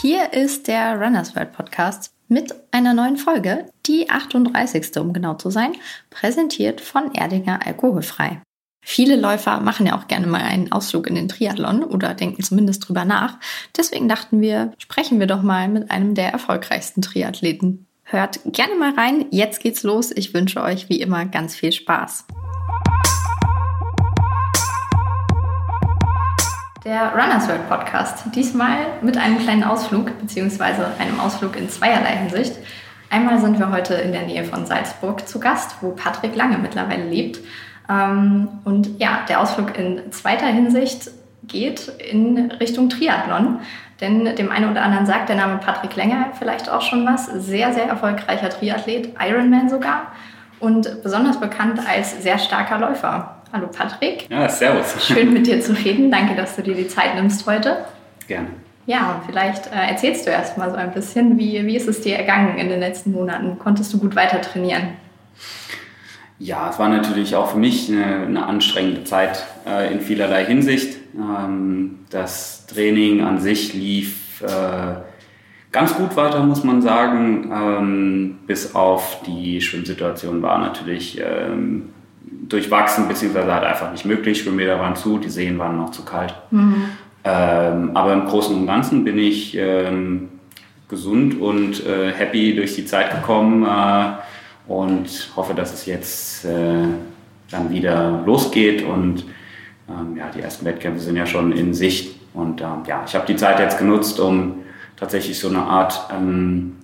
Hier ist der Runners World Podcast mit einer neuen Folge, die 38. um genau zu sein, präsentiert von Erdinger Alkoholfrei. Viele Läufer machen ja auch gerne mal einen Ausflug in den Triathlon oder denken zumindest drüber nach. Deswegen dachten wir, sprechen wir doch mal mit einem der erfolgreichsten Triathleten. Hört gerne mal rein. Jetzt geht's los. Ich wünsche euch wie immer ganz viel Spaß. Der Runners World Podcast. Diesmal mit einem kleinen Ausflug, beziehungsweise einem Ausflug in zweierlei Hinsicht. Einmal sind wir heute in der Nähe von Salzburg zu Gast, wo Patrick Lange mittlerweile lebt. Ähm, und ja, der Ausflug in zweiter Hinsicht geht in Richtung Triathlon. Denn dem einen oder anderen sagt der Name Patrick Länger vielleicht auch schon was. Sehr, sehr erfolgreicher Triathlet, Ironman sogar. Und besonders bekannt als sehr starker Läufer. Hallo Patrick. Ja, servus. Schön mit dir zu reden. Danke, dass du dir die Zeit nimmst heute. Gerne. Ja, und vielleicht äh, erzählst du erst mal so ein bisschen, wie, wie ist es dir ergangen in den letzten Monaten? Konntest du gut weiter trainieren? Ja, es war natürlich auch für mich eine, eine anstrengende Zeit äh, in vielerlei Hinsicht. Ähm, das Training an sich lief äh, ganz gut weiter, muss man sagen. Ähm, bis auf die Schwimmsituation war natürlich ähm, durchwachsen, beziehungsweise halt einfach nicht möglich. Schwimmbäder waren zu, die Seen waren noch zu kalt. Mhm. Ähm, aber im Großen und Ganzen bin ich ähm, gesund und äh, happy durch die Zeit gekommen äh, und hoffe, dass es jetzt äh, dann wieder losgeht. Und ähm, ja, die ersten Wettkämpfe sind ja schon in Sicht. Und ähm, ja, ich habe die Zeit jetzt genutzt, um tatsächlich so eine Art ähm,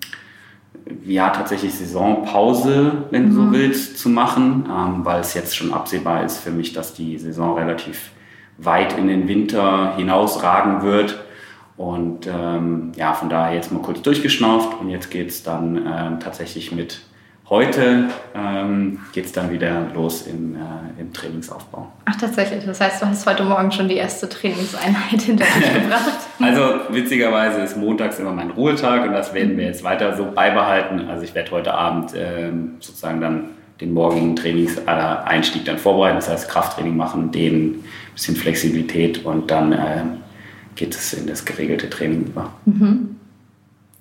ja, tatsächlich Saisonpause, wenn du so mhm. willst, zu machen, ähm, weil es jetzt schon absehbar ist für mich, dass die Saison relativ weit in den Winter hinausragen wird. Und ähm, ja, von daher jetzt mal kurz durchgeschnauft und jetzt geht es dann ähm, tatsächlich mit Heute ähm, geht es dann wieder los im, äh, im, Trainingsaufbau. Ach, tatsächlich. Das heißt, du hast heute Morgen schon die erste Trainingseinheit hinter dich gebracht. also, witzigerweise ist montags immer mein Ruhetag und das werden wir jetzt weiter so beibehalten. Also, ich werde heute Abend ähm, sozusagen dann den morgigen Trainingseinstieg dann vorbereiten. Das heißt, Krafttraining machen, dehnen, bisschen Flexibilität und dann äh, geht es in das geregelte Training über. Mhm.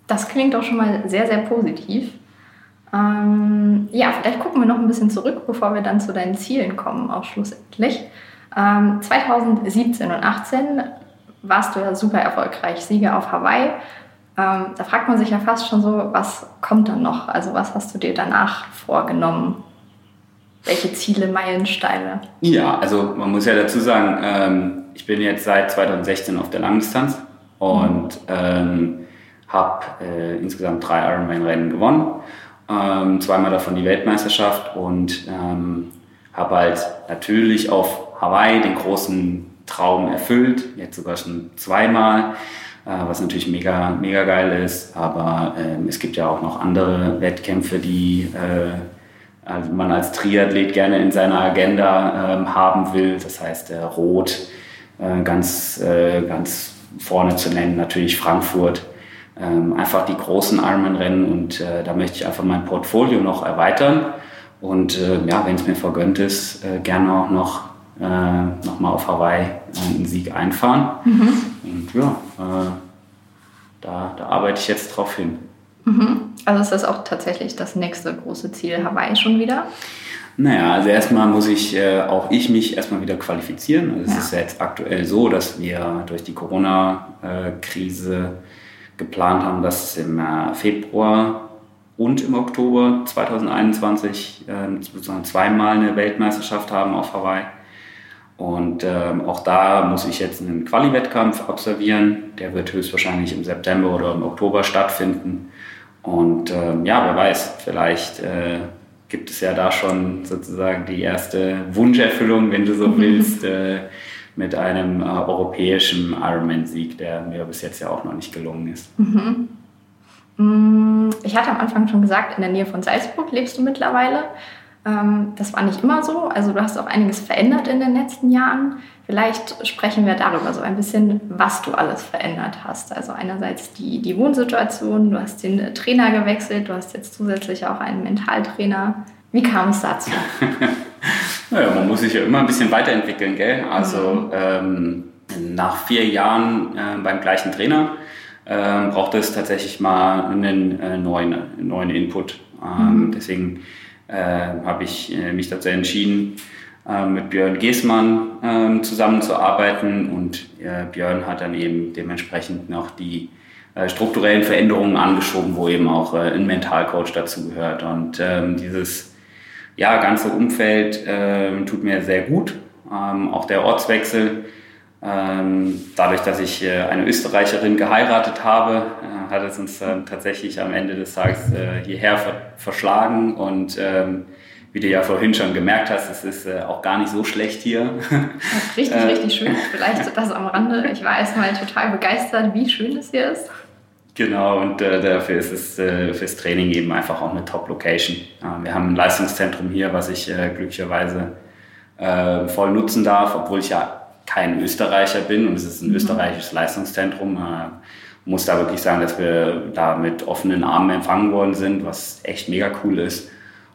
Das klingt doch schon mal sehr, sehr positiv. Ähm, ja, vielleicht gucken wir noch ein bisschen zurück, bevor wir dann zu deinen Zielen kommen, auch schlussendlich. Ähm, 2017 und 2018 warst du ja super erfolgreich, Sieger auf Hawaii. Ähm, da fragt man sich ja fast schon so, was kommt dann noch? Also was hast du dir danach vorgenommen? Welche Ziele, Meilensteine? Ja, also man muss ja dazu sagen, ähm, ich bin jetzt seit 2016 auf der Langdistanz und ähm, habe äh, insgesamt drei Ironman-Rennen gewonnen ähm, zweimal davon die Weltmeisterschaft und ähm, habe halt natürlich auf Hawaii den großen Traum erfüllt, jetzt sogar schon zweimal, äh, was natürlich mega, mega geil ist. Aber ähm, es gibt ja auch noch andere Wettkämpfe, die äh, also man als Triathlet gerne in seiner Agenda ähm, haben will. Das heißt, äh, Rot äh, ganz, äh, ganz vorne zu nennen, natürlich Frankfurt ähm, einfach die großen Ironman-Rennen und äh, da möchte ich einfach mein Portfolio noch erweitern und äh, ja, wenn es mir vergönnt ist, äh, gerne auch noch, äh, noch mal auf Hawaii äh, einen Sieg einfahren. Mhm. Und ja, äh, da, da arbeite ich jetzt drauf hin. Mhm. Also ist das auch tatsächlich das nächste große Ziel Hawaii schon wieder? Naja, also erstmal muss ich, äh, auch ich mich erstmal wieder qualifizieren. Also es ja. ist ja jetzt aktuell so, dass wir durch die Corona-Krise geplant haben, dass im äh, Februar und im Oktober 2021 äh, sozusagen zweimal eine Weltmeisterschaft haben auf Hawaii. Und ähm, auch da muss ich jetzt einen Quali-Wettkampf absolvieren. Der wird höchstwahrscheinlich im September oder im Oktober stattfinden. Und ähm, ja, wer weiß, vielleicht äh, gibt es ja da schon sozusagen die erste Wunscherfüllung, wenn du so willst. Äh, mit einem äh, europäischen Ironman-Sieg, der mir bis jetzt ja auch noch nicht gelungen ist. Mhm. Mm, ich hatte am Anfang schon gesagt, in der Nähe von Salzburg lebst du mittlerweile. Ähm, das war nicht immer so. Also du hast auch einiges verändert in den letzten Jahren. Vielleicht sprechen wir darüber so ein bisschen, was du alles verändert hast. Also einerseits die, die Wohnsituation, du hast den Trainer gewechselt, du hast jetzt zusätzlich auch einen Mentaltrainer. Wie kam es dazu? naja, man muss sich ja immer ein bisschen weiterentwickeln, gell? Also mhm. ähm, nach vier Jahren äh, beim gleichen Trainer ähm, braucht es tatsächlich mal einen äh, neuen, neuen Input. Ähm, mhm. Deswegen äh, habe ich äh, mich dazu entschieden, äh, mit Björn Giesmann ähm, zusammenzuarbeiten und äh, Björn hat dann eben dementsprechend noch die äh, strukturellen Veränderungen angeschoben, wo eben auch ein Mentalcoach dazu gehört. Und ähm, dieses ja, ganze Umfeld ähm, tut mir sehr gut. auch der Ortswechsel ähm, dadurch, dass ich äh, eine Österreicherin geheiratet habe, äh, hat es uns tatsächlich am Ende des Tages äh, hierher verschlagen und ähm, wie du ja vorhin schon gemerkt hast, es ist auch gar nicht so schlecht hier. Richtig, richtig schön. Vielleicht das am Rande. Ich war erstmal total begeistert, wie schön es hier ist. Genau, und äh, dafür ist es äh, fürs Training eben einfach auch eine Top-Location. Äh, wir haben ein Leistungszentrum hier, was ich glücklicherweise voll nutzen darf, obwohl ich ja kein Österreicher bin und es ist ein mhm. österreichisches Leistungszentrum. Ich muss da wirklich sagen, dass wir da mit offenen Armen empfangen worden sind, was echt mega cool ist.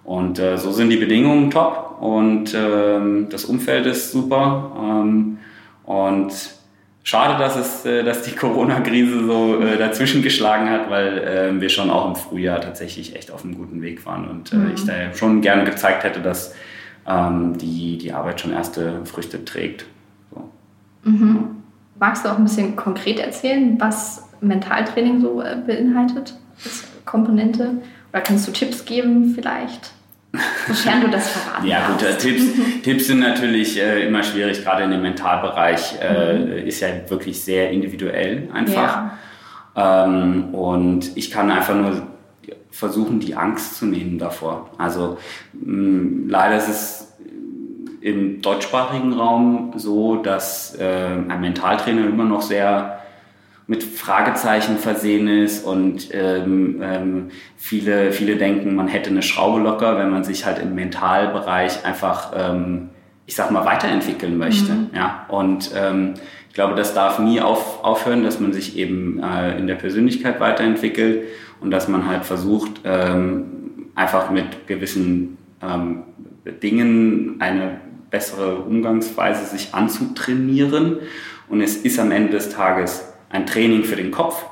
Und äh, so sind die Bedingungen top und ähm, das Umfeld ist super. Ähm, und schade, dass, es, äh, dass die Corona-Krise so äh, dazwischen geschlagen hat, weil äh, wir schon auch im Frühjahr tatsächlich echt auf einem guten Weg waren und äh, mhm. ich da schon gerne gezeigt hätte, dass ähm, die, die Arbeit schon erste Früchte trägt. Mhm. Magst du auch ein bisschen konkret erzählen, was Mentaltraining so beinhaltet als Komponente? Oder kannst du Tipps geben vielleicht? Sofern du das verraten Ja gut, äh, Tipps, Tipps sind natürlich äh, immer schwierig, gerade in dem Mentalbereich äh, mhm. ist ja wirklich sehr individuell einfach. Ja. Ähm, und ich kann einfach nur versuchen, die Angst zu nehmen davor. Also mh, leider ist es im deutschsprachigen Raum so, dass äh, ein Mentaltrainer immer noch sehr mit Fragezeichen versehen ist und ähm, ähm, viele, viele denken, man hätte eine Schraube locker, wenn man sich halt im Mentalbereich einfach, ähm, ich sag mal, weiterentwickeln möchte. Mhm. Ja? Und ähm, ich glaube, das darf nie auf, aufhören, dass man sich eben äh, in der Persönlichkeit weiterentwickelt und dass man halt versucht, ähm, einfach mit gewissen ähm, Dingen eine bessere Umgangsweise sich anzutrainieren. Und es ist am Ende des Tages ein Training für den Kopf.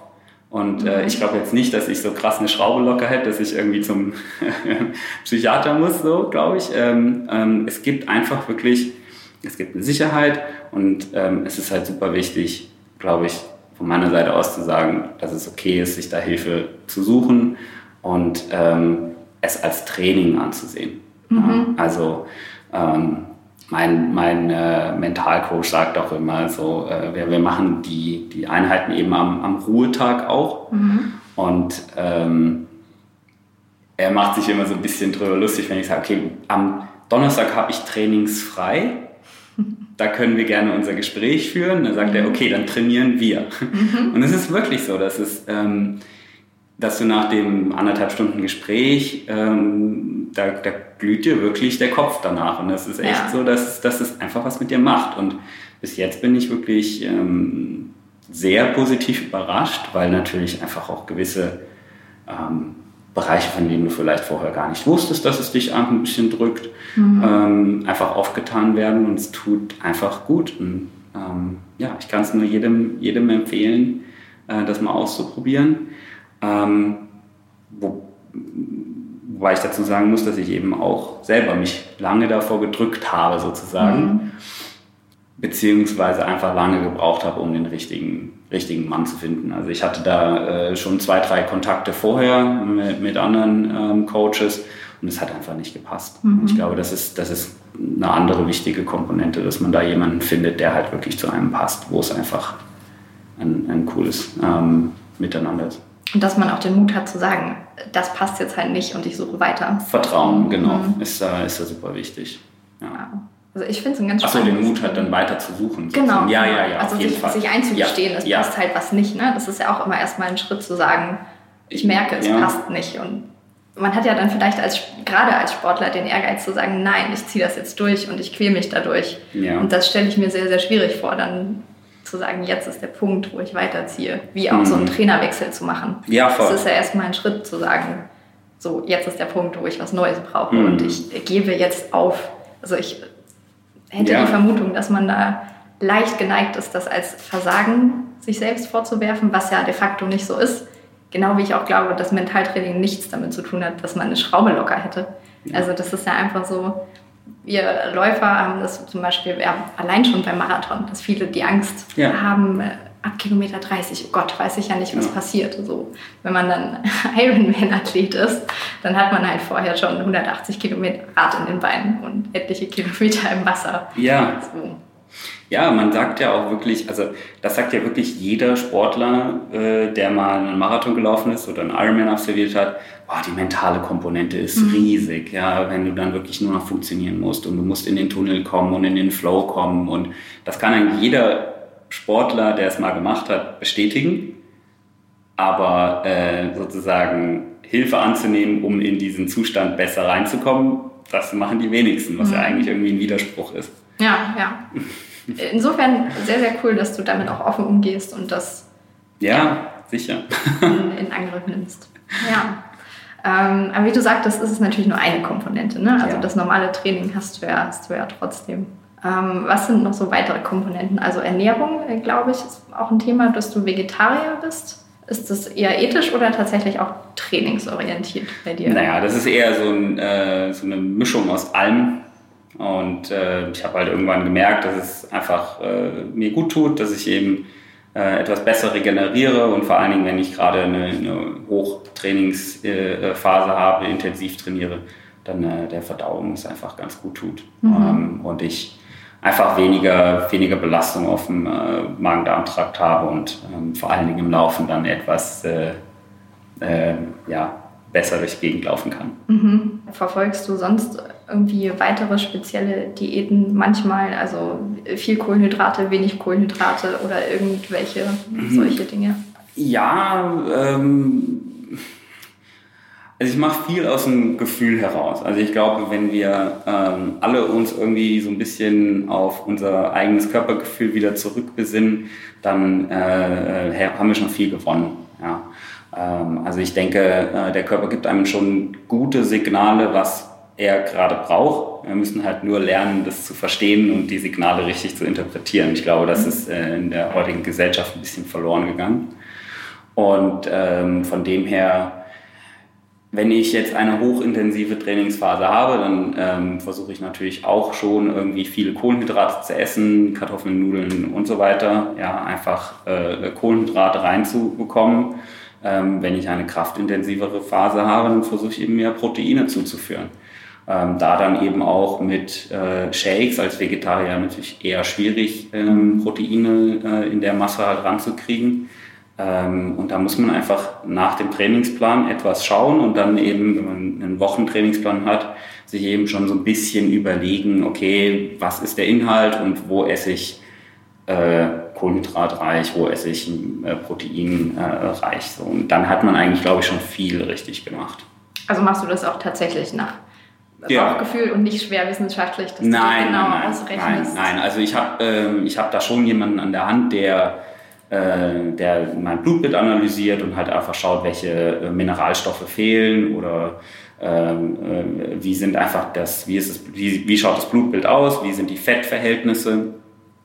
Und äh, ich glaube jetzt nicht, dass ich so krass eine Schraube locker hätte, dass ich irgendwie zum Psychiater muss, so glaube ich. Ähm, ähm, es gibt einfach wirklich, es gibt eine Sicherheit und ähm, es ist halt super wichtig, glaube ich, von meiner Seite aus zu sagen, dass es okay ist, sich da Hilfe zu suchen und ähm, es als Training anzusehen. Mhm. Ja, also ähm, mein, mein äh, Mentalcoach sagt auch immer so, äh, wir, wir machen die, die Einheiten eben am, am Ruhetag auch. Mhm. Und ähm, er macht sich immer so ein bisschen drüber lustig, wenn ich sage, okay, am Donnerstag habe ich trainingsfrei. Da können wir gerne unser Gespräch führen. Dann sagt mhm. er, okay, dann trainieren wir. Mhm. Und es ist wirklich so, dass es, ähm, dass du nach dem anderthalb Stunden Gespräch ähm, da, da glüht dir wirklich der Kopf danach. Und das ist echt ja. so, dass, dass es einfach was mit dir macht. Und bis jetzt bin ich wirklich ähm, sehr positiv überrascht, weil natürlich einfach auch gewisse ähm, Bereiche, von denen du vielleicht vorher gar nicht wusstest, dass es dich ein bisschen drückt, mhm. ähm, einfach aufgetan werden und es tut einfach gut. Und, ähm, ja, ich kann es nur jedem, jedem empfehlen, äh, das mal auszuprobieren. Ähm, wo, Wobei ich dazu sagen muss, dass ich eben auch selber mich lange davor gedrückt habe, sozusagen. Mhm. Beziehungsweise einfach lange gebraucht habe, um den richtigen, richtigen Mann zu finden. Also ich hatte da äh, schon zwei, drei Kontakte vorher mit, mit anderen ähm, Coaches und es hat einfach nicht gepasst. Mhm. Ich glaube, das ist, das ist eine andere wichtige Komponente, dass man da jemanden findet, der halt wirklich zu einem passt, wo es einfach ein, ein cooles ähm, Miteinander ist. Und dass man auch den Mut hat zu sagen, das passt jetzt halt nicht und ich suche weiter. Vertrauen, genau, mhm. ist, äh, ist da super wichtig. Ja. Also ich finde es ein ganz Achso, den Mut hat, dann weiter zu suchen. Genau. Ja, ja, ja. Also sich, sich, einzugestehen, ja. es ja. passt halt was nicht. Ne? Das ist ja auch immer erstmal ein Schritt zu sagen, ich merke, es ja. passt nicht. Und man hat ja dann vielleicht als, gerade als Sportler den Ehrgeiz zu sagen, nein, ich ziehe das jetzt durch und ich quäle mich dadurch. Ja. Und das stelle ich mir sehr, sehr schwierig vor, dann zu sagen, jetzt ist der Punkt, wo ich weiterziehe. Wie auch mhm. so einen Trainerwechsel zu machen. Ja, voll. Das ist ja erstmal ein Schritt zu sagen, so, jetzt ist der Punkt, wo ich was Neues brauche mhm. und ich gebe jetzt auf. Also ich hätte ja. die Vermutung, dass man da leicht geneigt ist, das als Versagen sich selbst vorzuwerfen, was ja de facto nicht so ist. Genau wie ich auch glaube, dass Mentaltraining nichts damit zu tun hat, dass man eine Schraube locker hätte. Also das ist ja einfach so, wir Läufer haben das zum Beispiel ja, allein schon beim Marathon, dass viele die Angst ja. haben, äh, ab Kilometer 30, oh Gott, weiß ich ja nicht, was ja. passiert. So, wenn man dann Ironman-Athlet ist, dann hat man halt vorher schon 180 Kilometer Rad in den Beinen und etliche Kilometer im Wasser. Ja. So. Ja, man sagt ja auch wirklich, also das sagt ja wirklich jeder Sportler, äh, der mal einen Marathon gelaufen ist oder einen Ironman absolviert hat, boah, die mentale Komponente ist mhm. riesig, ja, wenn du dann wirklich nur noch funktionieren musst und du musst in den Tunnel kommen und in den Flow kommen und das kann eigentlich jeder Sportler, der es mal gemacht hat, bestätigen, aber äh, sozusagen Hilfe anzunehmen, um in diesen Zustand besser reinzukommen, das machen die wenigsten, was mhm. ja eigentlich irgendwie ein Widerspruch ist. Ja, ja. Insofern sehr, sehr cool, dass du damit auch offen umgehst und das ja, ja sicher. in, in Angriff nimmst. Ja. Ähm, aber wie du sagtest, ist es natürlich nur eine Komponente. Ne? Also ja. das normale Training hast du ja, hast du ja trotzdem. Ähm, was sind noch so weitere Komponenten? Also Ernährung, äh, glaube ich, ist auch ein Thema, dass du Vegetarier bist. Ist das eher ethisch oder tatsächlich auch trainingsorientiert bei dir? Naja, das ist eher so, ein, äh, so eine Mischung aus allem. Und äh, ich habe halt irgendwann gemerkt, dass es einfach äh, mir gut tut, dass ich eben äh, etwas besser regeneriere und vor allen Dingen, wenn ich gerade eine, eine Hochtrainingsphase habe, intensiv trainiere, dann äh, der Verdauung es einfach ganz gut tut. Mhm. Ähm, und ich einfach weniger, weniger Belastung auf dem äh, Magen-Darm-Trakt habe und ähm, vor allen Dingen im Laufen dann etwas äh, ja, besser durch die Gegend laufen kann. Mhm. Verfolgst du sonst irgendwie weitere spezielle Diäten manchmal? Also viel Kohlenhydrate, wenig Kohlenhydrate oder irgendwelche mhm. solche Dinge? Ja, ähm, also ich mache viel aus dem Gefühl heraus. Also ich glaube, wenn wir ähm, alle uns irgendwie so ein bisschen auf unser eigenes Körpergefühl wieder zurückbesinnen, dann äh, äh haben wir schon viel gewonnen. Ähm, also ich denke, äh, der Körper gibt einem schon gute Signale, was er gerade braucht. Wir müssen halt nur lernen, das zu verstehen und die Signale richtig zu interpretieren. Ich glaube, das ist äh, in der heutigen Gesellschaft ein bisschen verloren gegangen. Und ähm, von dem her, wenn ich jetzt eine hochintensive Trainingsphase habe, dann ähm, versuche ich natürlich auch schon irgendwie viele Kohlenhydrate zu essen, Kartoffeln, Nudeln und so weiter. Ja, einfach äh, Kohlenhydrate reinzubekommen ähm, wenn ich eine kraftintensivere Phase habe, dann versuche ich eben mehr Proteine zuzuführen. Ähm, da dann eben auch mit äh, Shakes als Vegetarier natürlich eher schwierig, ähm, Proteine äh, in der Masse halt ranzukriegen. Ähm, und da muss man einfach nach dem Trainingsplan etwas schauen und dann eben, wenn man einen Wochentrainingsplan hat, sich eben schon so ein bisschen überlegen, okay, was ist der Inhalt und wo esse ich äh, kohlenhydratreich, hochessig, äh, proteinreich. So. Und dann hat man eigentlich, glaube ich, schon viel richtig gemacht. Also machst du das auch tatsächlich nach ja. Bauchgefühl und nicht schwer wissenschaftlich, dass nein, du genau nein, ausrechnest? Nein, nein, also ich habe ähm, hab da schon jemanden an der Hand, der äh, der mein Blutbild analysiert und halt einfach schaut, welche äh, Mineralstoffe fehlen oder ähm, äh, wie sind einfach das, wie, ist es, wie, wie schaut das Blutbild aus, wie sind die Fettverhältnisse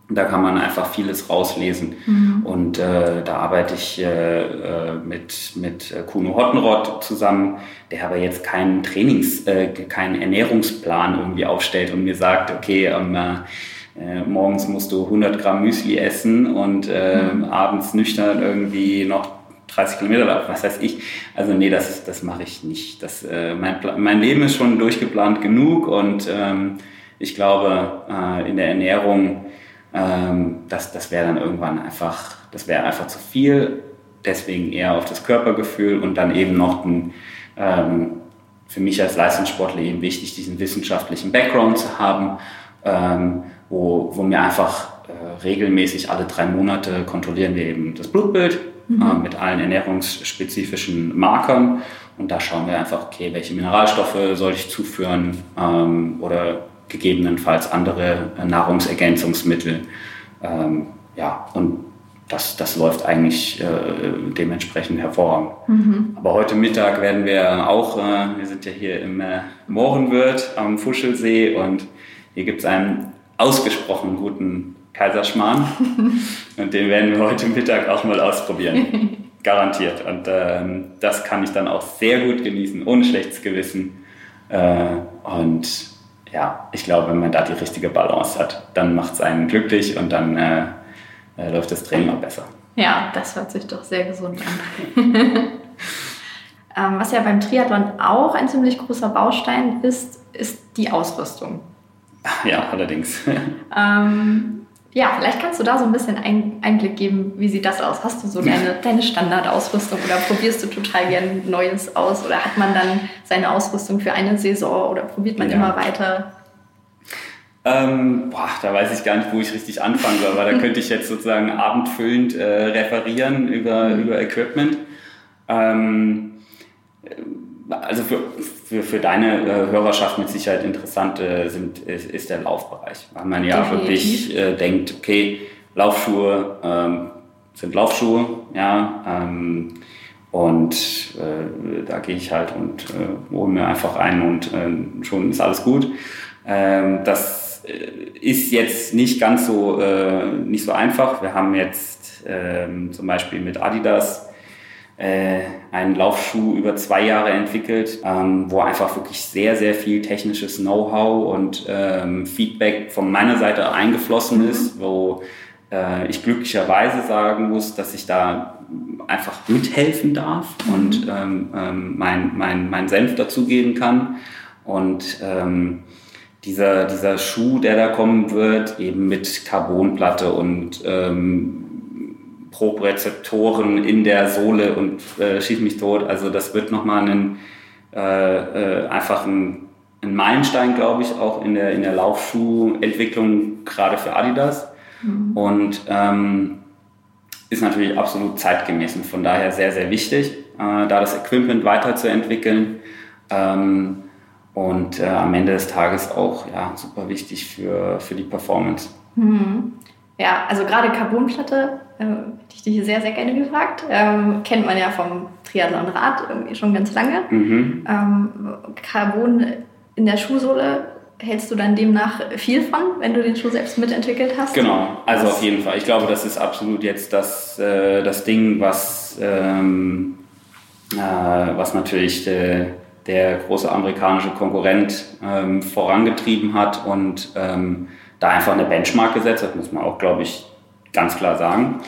da kann man einfach vieles rauslesen. Mhm. Und äh, da arbeite ich äh, äh mit, mit äh, Kuno Hottenrott zusammen, der aber jetzt keinen Trainings-, äh, keinen Ernährungsplan irgendwie aufstellt und mir sagt, okay, ähm, äh, morgens musst du 100 Gramm Müsli essen und mhm. abends nüchtern irgendwie noch 30 Kilometer, was weiß ich. Also nee, das, das mache ich nicht. Das, mein, mein Leben ist schon durchgeplant genug und ähm, ich glaube, in der Ernährung ähm, das das wäre dann irgendwann einfach, das wäre einfach zu viel. Deswegen eher auf das Körpergefühl und dann eben noch ein, ähm, für mich als Leistungssportler eben wichtig, diesen wissenschaftlichen Background zu haben, ähm, wo, wo mir einfach äh, regelmäßig alle drei Monate kontrollieren wir eben das Blutbild mhm. äh, mit allen ernährungsspezifischen Markern. Und da schauen wir einfach, okay, welche Mineralstoffe soll ich zuführen ähm, oder gegebenenfalls andere äh, Nahrungsergänzungsmittel. Ähm, ja, und das, das läuft eigentlich äh, dementsprechend hervorragend. Mhm. Aber heute Mittag werden wir auch, äh, wir sind ja hier im äh, Mohrenwirt am Fuschelsee und hier gibt es einen ausgesprochen guten Kaiserschmarrn. und den werden wir heute Mittag auch mal ausprobieren. Garantiert. Und ähm, das kann ich dann auch sehr gut genießen, ohne schlechtes Gewissen. Äh, und ja, ich glaube, wenn man da die richtige Balance hat, dann macht es einen glücklich und dann äh, äh, läuft das Training auch besser. Ja, das hört sich doch sehr gesund an. ähm, was ja beim Triathlon auch ein ziemlich großer Baustein ist, ist die Ausrüstung. Ja, allerdings. ähm, ja, vielleicht kannst du da so ein bisschen Einblick geben, wie sieht das aus? Hast du so deine, deine Standardausrüstung oder probierst du total gern Neues aus oder hat man dann seine Ausrüstung für eine Saison oder probiert man ja. immer weiter? Ähm, boah, da weiß ich gar nicht, wo ich richtig anfangen soll, weil da könnte ich jetzt sozusagen abendfüllend äh, referieren über, mhm. über Equipment. Ähm, also für, für, für deine äh, Hörerschaft mit Sicherheit interessant äh, sind, ist, ist, der Laufbereich. Weil man ja Definitiv. wirklich äh, denkt, okay, Laufschuhe ähm, sind Laufschuhe, ja, ähm, und äh, da gehe ich halt und äh, hole mir einfach ein und äh, schon ist alles gut. Ähm, das ist jetzt nicht ganz so, nicht so einfach. Wir haben jetzt ähm, zum Beispiel mit Adidas äh, einen Laufschuh über zwei Jahre entwickelt, ähm, wo einfach wirklich sehr, sehr viel technisches Know-how und ähm, Feedback von meiner Seite eingeflossen mhm. ist, wo äh, ich glücklicherweise sagen muss, dass ich da einfach mithelfen darf mhm. und ähm, ähm, mein, mein, mein Senf dazugeben kann. Und ähm, dieser, dieser Schuh, der da kommen wird, eben mit Carbonplatte und ähm, Proprezeptoren in der Sohle und äh, schieß mich tot. Also das wird nochmal ein, äh, äh, einfach ein, ein Meilenstein, glaube ich, auch in der, in der Laufschuhentwicklung, gerade für Adidas. Mhm. Und ähm, ist natürlich absolut zeitgemäß und von daher sehr, sehr wichtig, äh, da das Equipment weiterzuentwickeln. Ähm, und äh, am Ende des Tages auch ja, super wichtig für, für die Performance. Mhm. Ja, also gerade Carbonplatte äh, hätte ich dich sehr, sehr gerne gefragt. Ähm, kennt man ja vom Triathlon-Rad irgendwie schon ganz lange. Mhm. Ähm, Carbon in der Schuhsohle hältst du dann demnach viel von, wenn du den Schuh selbst mitentwickelt hast? Genau, also was? auf jeden Fall. Ich glaube, das ist absolut jetzt das, äh, das Ding, was, ähm, äh, was natürlich äh, der große amerikanische Konkurrent ähm, vorangetrieben hat und ähm, da einfach eine Benchmark gesetzt hat, muss man auch, glaube ich, ganz klar sagen.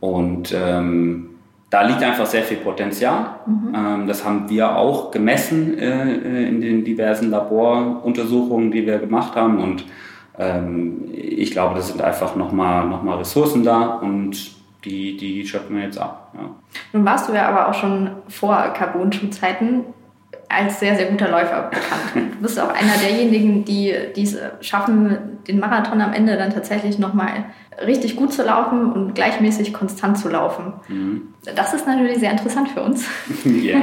Und ähm, da liegt einfach sehr viel Potenzial. Mhm. Ähm, das haben wir auch gemessen äh, äh, in den diversen Laboruntersuchungen, die wir gemacht haben. Und ähm, ich glaube, das sind einfach nochmal noch mal Ressourcen da und die, die schöpfen wir jetzt ab. Ja. Nun warst du ja aber auch schon vor Carbon-Schuhzeiten als sehr, sehr guter Läufer bekannt. Du bist auch einer derjenigen, die es schaffen, den Marathon am Ende dann tatsächlich nochmal richtig gut zu laufen und gleichmäßig konstant zu laufen. Mhm. Das ist natürlich sehr interessant für uns. Ja.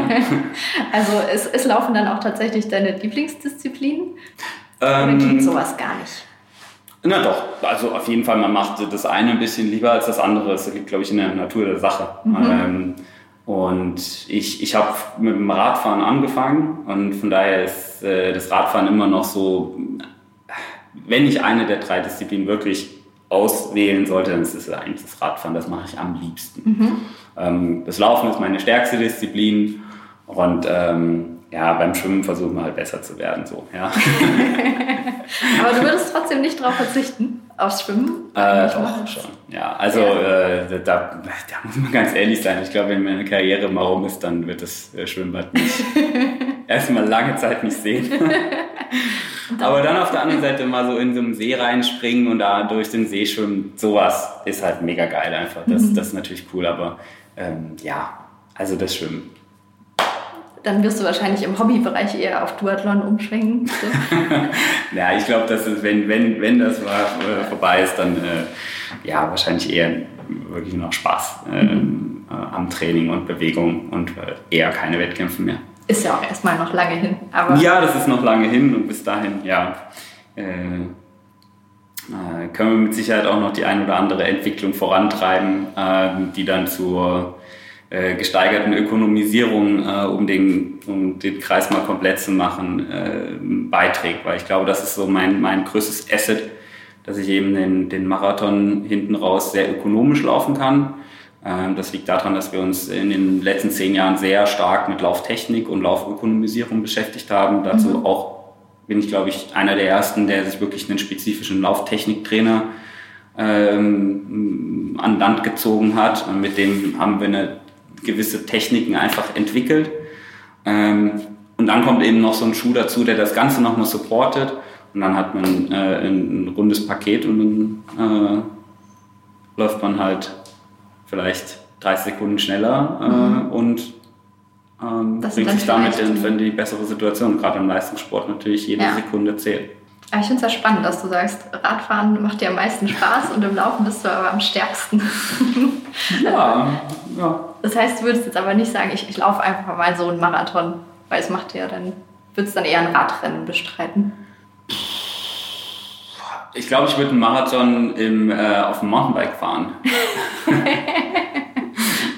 also ist, ist Laufen dann auch tatsächlich deine Lieblingsdisziplin? Ähm, Oder geht sowas gar nicht? Na doch, also auf jeden Fall, man macht das eine ein bisschen lieber als das andere. Das liegt, glaube ich, in der Natur der Sache. Mhm. Ähm, und ich, ich habe mit dem Radfahren angefangen und von daher ist äh, das Radfahren immer noch so, wenn ich eine der drei Disziplinen wirklich auswählen sollte, dann ist es eigentlich das Radfahren, das mache ich am liebsten. Mhm. Ähm, das Laufen ist meine stärkste Disziplin und ähm, ja, beim Schwimmen versuchen wir halt besser zu werden. So, ja. Aber du würdest trotzdem nicht darauf verzichten, aufs Schwimmen? Äh, doch, schon. Ja, also ja. Äh, da, da, muss man ganz ehrlich sein. Ich glaube, wenn meine Karriere mal rum ist, dann wird das äh, Schwimmbad nicht erstmal lange Zeit nicht sehen. Aber dann auf der anderen Seite mal so in so einen See reinspringen und da durch den See schwimmen, sowas ist halt mega geil einfach. Das, mhm. das ist natürlich cool, aber ähm, ja, also das Schwimmen dann wirst du wahrscheinlich im Hobbybereich eher auf Duathlon umschwenken. So. ja, ich glaube, dass es, wenn, wenn, wenn das mal äh, vorbei ist, dann äh, ja, wahrscheinlich eher wirklich noch Spaß äh, mhm. am Training und Bewegung und äh, eher keine Wettkämpfe mehr. Ist ja auch erstmal noch lange hin. Aber ja, das ist noch lange hin und bis dahin, ja. Äh, äh, können wir mit Sicherheit auch noch die ein oder andere Entwicklung vorantreiben, die dann zur äh, gesteigerten Ökonomisierung, äh, um, den, um den Kreis mal komplett zu machen, äh, beiträgt. Weil ich glaube, das ist so mein, mein größtes Asset, dass ich eben den, den Marathon hinten raus sehr ökonomisch laufen kann. Ähm, das liegt daran, dass wir uns in den letzten zehn Jahren sehr stark mit Lauftechnik und Laufökonomisierung beschäftigt haben. Dazu mhm. auch bin ich, glaube ich, einer der ersten, der sich wirklich einen spezifischen Lauftechniktrainer ähm, an Land gezogen hat. Und mit dem haben wir eine gewisse Techniken einfach entwickelt. Ähm, und dann kommt eben noch so ein Schuh dazu, der das Ganze nochmal supportet. Und dann hat man äh, ein, rundes Paket und dann äh, läuft man halt vielleicht 30 Sekunden schneller äh, mhm. und ähm, bringt sich damit in, in, die bessere Situation. Gerade im Leistungssport natürlich jede ja. Sekunde zählt. Aber ich finde es ja spannend, dass du sagst, Radfahren macht dir am meisten Spaß und im Laufen bist du aber am stärksten. ja, ja. Das heißt, du würdest jetzt aber nicht sagen, ich, ich laufe einfach mal so einen Marathon, weil es macht ja dann, würdest dann eher ein Radrennen bestreiten. Ich glaube, ich würde einen Marathon im, äh, auf dem Mountainbike fahren.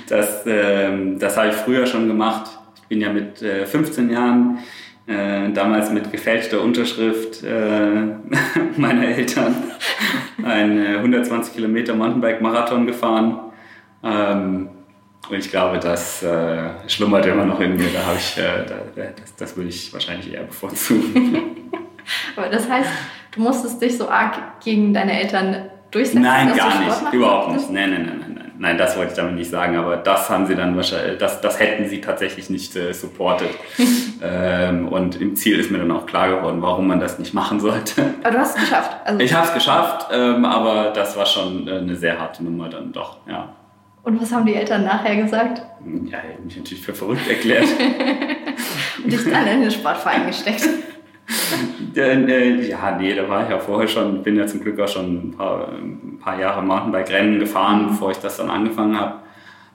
das ähm, das habe ich früher schon gemacht. Ich bin ja mit äh, 15 Jahren äh, damals mit gefälschter Unterschrift äh, meiner Eltern einen 120 äh, Kilometer Mountainbike-Marathon gefahren. Ähm, und ich glaube, das äh, schlummert immer noch in mir. Da habe ich, da, das, das würde ich wahrscheinlich eher bevorzugen. Aber das heißt, du musstest dich so arg gegen deine Eltern durchsetzen? Nein, gar nicht. Überhaupt nicht. Nein, nein, nein, nein. Das wollte ich damit nicht sagen, aber das haben sie dann wahrscheinlich, das, das hätten sie tatsächlich nicht äh, supportet. ähm, und im Ziel ist mir dann auch klar geworden, warum man das nicht machen sollte. Aber du hast es geschafft. Also ich habe es geschafft, ähm, aber das war schon äh, eine sehr harte Nummer dann doch, ja. Und was haben die Eltern nachher gesagt? Ja, ich habe mich natürlich für verrückt erklärt. und dich dann in den Sportverein gesteckt. Äh, ja, nee, da war ich ja vorher schon, bin ja zum Glück auch schon ein paar, ein paar Jahre Mountainbike-Rennen gefahren, bevor ich das dann angefangen habe.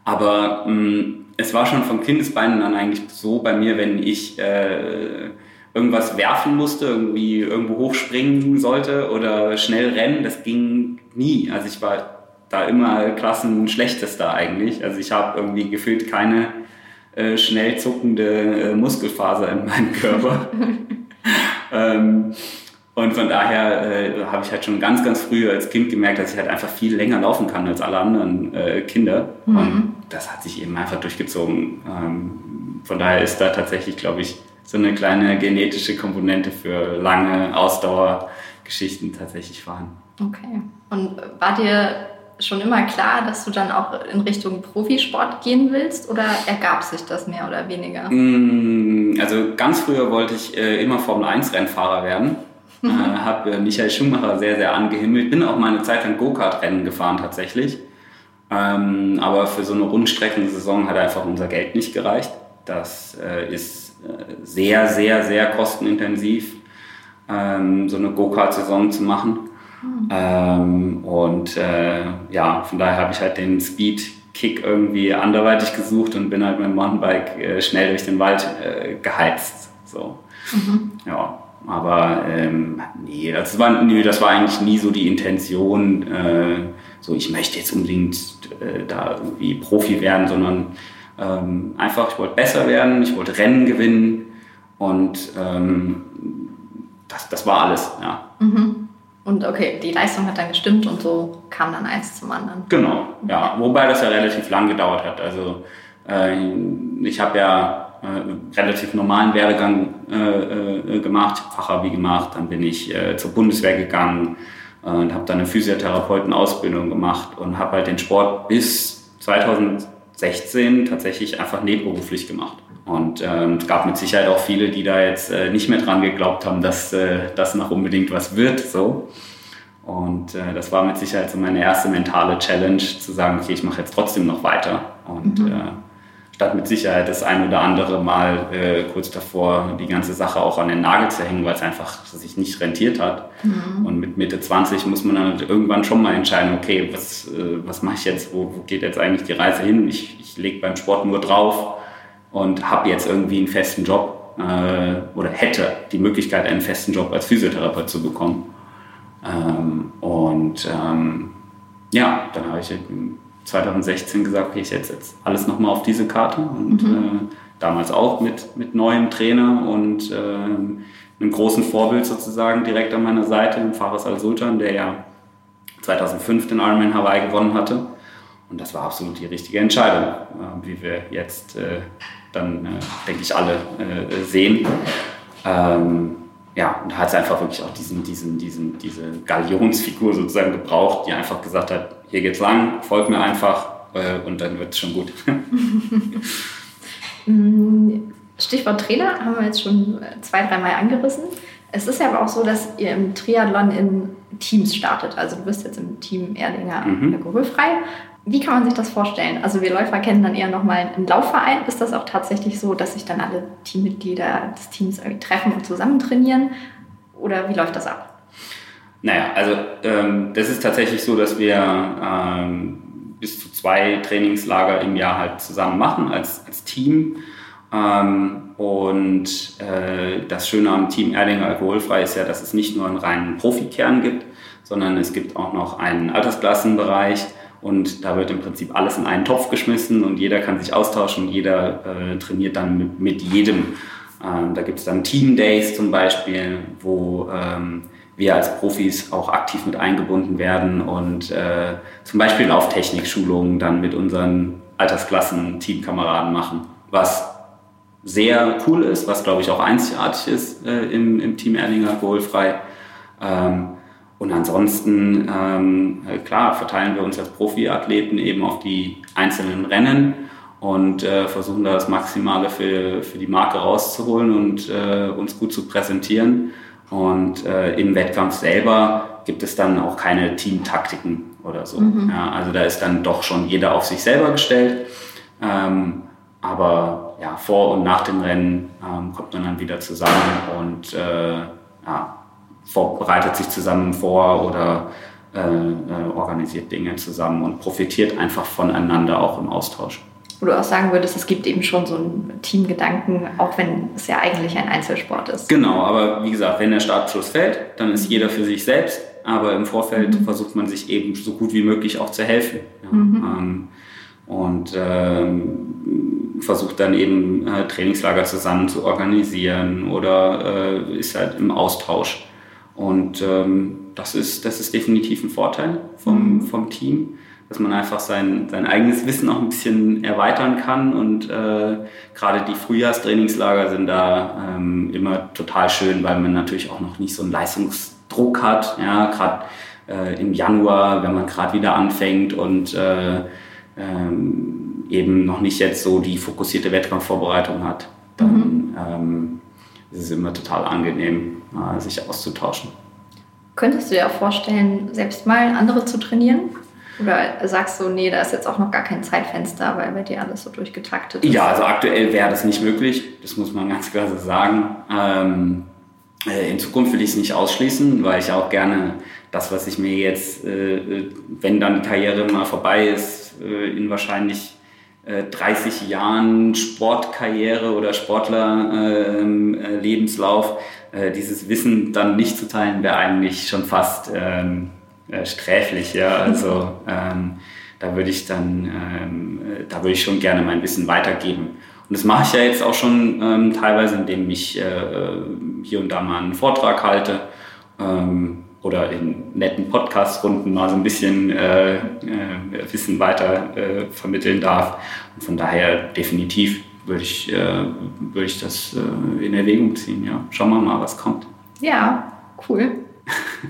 Aber mh, mm, es war schon von Kindesbeinen an eigentlich so bei mir, wenn ich äh, irgendwas werfen musste, irgendwie irgendwo hochspringen sollte oder schnell rennen, das ging nie. Also ich war da immer Klassenschlechtester eigentlich. Also ich habe irgendwie gefühlt keine äh, schnell zuckende äh, Muskelfaser in meinem Körper. ähm, und von daher äh, habe ich halt schon ganz, ganz früh als Kind gemerkt, dass ich halt einfach viel länger laufen kann als alle anderen äh, Kinder. Mhm. Und das hat sich eben einfach durchgezogen. Ähm, von daher ist da tatsächlich, glaube ich, so eine kleine genetische Komponente für lange Ausdauergeschichten tatsächlich vorhanden. Okay. Und war dir schon immer klar, dass du dann auch in Richtung Profisport gehen willst oder ergab sich das mehr oder weniger? Mm, also ganz früher wollte ich äh, immer Formel 1 Rennfahrer werden. Mhm. Äh, habe Michael Schumacher sehr, sehr angehimmelt. Bin auch mal eine Zeit lang Go-Kart-Rennen gefahren tatsächlich. Ähm, aber für so eine Rundstreckensaison hat einfach unser Geld nicht gereicht. Das äh, ist äh, sehr, sehr, sehr kostenintensiv, ähm, so eine Go-Kart-Saison zu machen. Ähm, und äh, ja, von daher habe ich halt den Speed-Kick irgendwie anderweitig gesucht und bin halt mit dem Mountainbike äh, schnell durch den Wald äh, geheizt. So. Mhm. Ja, aber ähm, nee, das war, nee, das war eigentlich nie so die Intention, äh, so ich möchte jetzt unbedingt äh, da irgendwie Profi werden, sondern ähm, einfach, ich wollte besser werden, ich wollte Rennen gewinnen und ähm, das, das war alles, ja. Mhm. Und okay, die Leistung hat dann gestimmt und so kam dann eins zum anderen. Genau, ja. Wobei das ja relativ lang gedauert hat. Also äh, ich habe ja äh, relativ normalen Werdegang äh, äh gemacht, Fachabi gemacht, dann bin ich äh, zur Bundeswehr gegangen äh, und habe dann eine Physiotherapeutenausbildung gemacht und habe halt den Sport bis 2016 tatsächlich einfach nebenberuflich gemacht. Und ähm, es gab mit Sicherheit auch viele, die da jetzt äh, nicht mehr dran geglaubt haben, dass äh, das noch unbedingt was wird. So. Und äh, das war mit Sicherheit so meine erste mentale Challenge, zu sagen, okay, ich mache jetzt trotzdem noch weiter. Und mhm. Statt mit Sicherheit das ein oder andere Mal äh, kurz davor die ganze Sache auch an den Nagel zu hängen, weil es einfach sich nicht rentiert hat. Mhm. Und mit Mitte 20 muss man dann irgendwann schon mal entscheiden, okay, was, äh, was mache ich jetzt, wo, wo geht jetzt eigentlich die Reise hin? Ich, ich lege beim Sport nur drauf und habe jetzt irgendwie einen festen Job äh, oder hätte die Möglichkeit, einen festen Job als Physiotherapeut zu bekommen. Ähm, und ähm, ja, dann habe ich 2016 gesagt, okay, ich setze jetzt alles nochmal auf diese Karte und mhm. äh, damals auch mit, mit neuem Trainer und äh, einem großen Vorbild sozusagen direkt an meiner Seite, dem Fares Al-Sultan, der ja 2005 den Ironman Hawaii gewonnen hatte. Und das war absolut die richtige Entscheidung, äh, wie wir jetzt äh, dann, äh, denke ich, alle äh, sehen. Ähm, ja, und da hat es einfach wirklich auch diesen, diesen, diesen, diese Galionsfigur sozusagen gebraucht, die einfach gesagt hat, hier geht's lang, folgt mir einfach äh, und dann wird es schon gut. Stichwort Trainer haben wir jetzt schon zwei, dreimal angerissen. Es ist ja aber auch so, dass ihr im Triathlon in Teams startet. Also du bist jetzt im Team Erdinger mhm. Alkoholfrei. Wie kann man sich das vorstellen? Also wir Läufer kennen dann eher nochmal einen Laufverein. Ist das auch tatsächlich so, dass sich dann alle Teammitglieder des Teams treffen und zusammen trainieren? Oder wie läuft das ab? Naja, also ähm, das ist tatsächlich so, dass wir ähm, bis zu zwei Trainingslager im Jahr halt zusammen machen als, als Team. Ähm, und äh, das Schöne am Team Erdinger Alkoholfrei ist ja, dass es nicht nur einen reinen Profikern gibt, sondern es gibt auch noch einen Altersklassenbereich und da wird im Prinzip alles in einen Topf geschmissen und jeder kann sich austauschen, jeder äh, trainiert dann mit, mit jedem. Ähm, da gibt es dann Team Days zum Beispiel, wo ähm, wir als Profis auch aktiv mit eingebunden werden und äh, zum Beispiel Lauftechnik-Schulungen dann mit unseren Altersklassen-Teamkameraden machen, was sehr cool ist, was glaube ich auch einzigartig ist äh, im, im Team Erlinger alkoholfrei. Ähm, und ansonsten, ähm, äh, klar, verteilen wir uns als Profiathleten eben auf die einzelnen Rennen und äh, versuchen da das Maximale für, für die Marke rauszuholen und äh, uns gut zu präsentieren. Und äh, im Wettkampf selber gibt es dann auch keine Teamtaktiken oder so. Mhm. Ja, also da ist dann doch schon jeder auf sich selber gestellt. Ähm, aber ja, vor und nach dem Rennen ähm, kommt man dann wieder zusammen und äh, ja, bereitet sich zusammen vor oder äh, äh, organisiert Dinge zusammen und profitiert einfach voneinander auch im Austausch. Wo du auch sagen würdest, es gibt eben schon so einen Teamgedanken, auch wenn es ja eigentlich ein Einzelsport ist. Genau, aber wie gesagt, wenn der Startschuss fällt, dann ist jeder für sich selbst, aber im Vorfeld mhm. versucht man sich eben so gut wie möglich auch zu helfen. Ja. Mhm. Ähm, und ähm, versucht dann eben äh, Trainingslager zusammen zu organisieren oder äh, ist halt im Austausch. Und ähm, das, ist, das ist definitiv ein Vorteil vom, mhm. vom Team, dass man einfach sein, sein eigenes Wissen auch ein bisschen erweitern kann. Und äh, gerade die Frühjahrstrainingslager sind da ähm, immer total schön, weil man natürlich auch noch nicht so einen Leistungsdruck hat. Ja, gerade äh, im Januar, wenn man gerade wieder anfängt und äh, ähm, eben noch nicht jetzt so die fokussierte Wettkampfvorbereitung hat, dann mhm. ähm, ist es immer total angenehm, sich auszutauschen. Könntest du dir auch vorstellen, selbst mal andere zu trainieren? Oder sagst du, nee, da ist jetzt auch noch gar kein Zeitfenster, weil bei dir alles so durchgetaktet ist? Ja, also aktuell wäre das nicht möglich, das muss man ganz klar so sagen. Ähm, äh, in Zukunft will ich es nicht ausschließen, weil ich auch gerne das, was ich mir jetzt, äh, wenn dann die Karriere mal vorbei ist, äh, in wahrscheinlich 30 Jahren Sportkarriere oder Sportlerlebenslauf, dieses Wissen dann nicht zu teilen, wäre eigentlich schon fast ähm, sträflich. Ja? Also ähm, da würde ich dann, ähm, da würde ich schon gerne mein Wissen weitergeben. Und das mache ich ja jetzt auch schon ähm, teilweise, indem ich äh, hier und da mal einen Vortrag halte ähm, oder in netten Podcast-Runden mal so ein bisschen äh, äh, Wissen weiter äh, vermitteln darf. Und von daher definitiv würde ich, äh, würde ich das äh, in Erwägung ziehen. Ja. Schauen wir mal, was kommt. Ja, cool.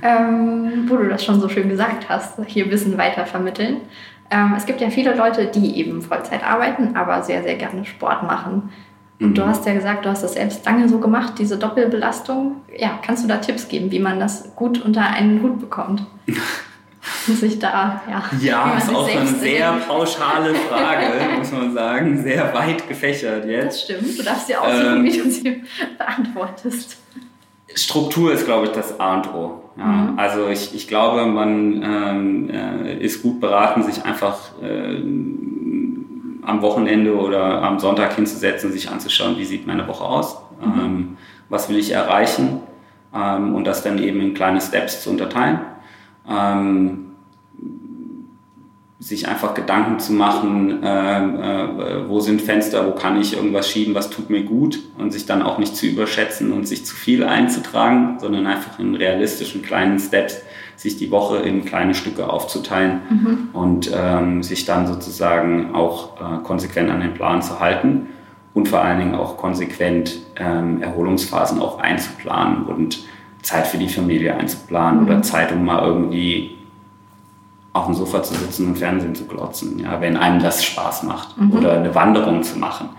Ähm, wo du das schon so schön gesagt hast, hier Wissen weiter vermitteln. Ähm, es gibt ja viele Leute, die eben Vollzeit arbeiten, aber sehr, sehr gerne Sport machen. Und mhm. du hast ja gesagt, du hast das selbst lange so gemacht, diese Doppelbelastung. Ja, kannst du da Tipps geben, wie man das gut unter einen Hut bekommt? sich da, ja. Ja, ist auch eine sehr pauschale Frage, muss man sagen. Sehr weit gefächert jetzt. Das stimmt. Du darfst dir aussuchen, ähm, wie du sie beantwortest. Struktur ist, glaube ich, das A und O. Ja, mhm. Also ich, ich glaube, man ähm, äh, ist gut beraten, sich einfach äh, am Wochenende oder am Sonntag hinzusetzen, sich anzuschauen, wie sieht meine Woche aus, mhm. ähm, was will ich erreichen ähm, und das dann eben in kleine Steps zu unterteilen. Ähm, sich einfach Gedanken zu machen, äh, äh, wo sind Fenster, wo kann ich irgendwas schieben, was tut mir gut und sich dann auch nicht zu überschätzen und sich zu viel einzutragen, sondern einfach in realistischen kleinen Steps sich die Woche in kleine Stücke aufzuteilen mhm. und ähm, sich dann sozusagen auch äh, konsequent an den Plan zu halten und vor allen Dingen auch konsequent ähm, Erholungsphasen auch einzuplanen und Zeit für die Familie einzuplanen mhm. oder Zeit, um mal irgendwie auf dem Sofa zu sitzen und Fernsehen zu glotzen, ja, wenn einem das Spaß macht mhm. oder eine Wanderung zu machen.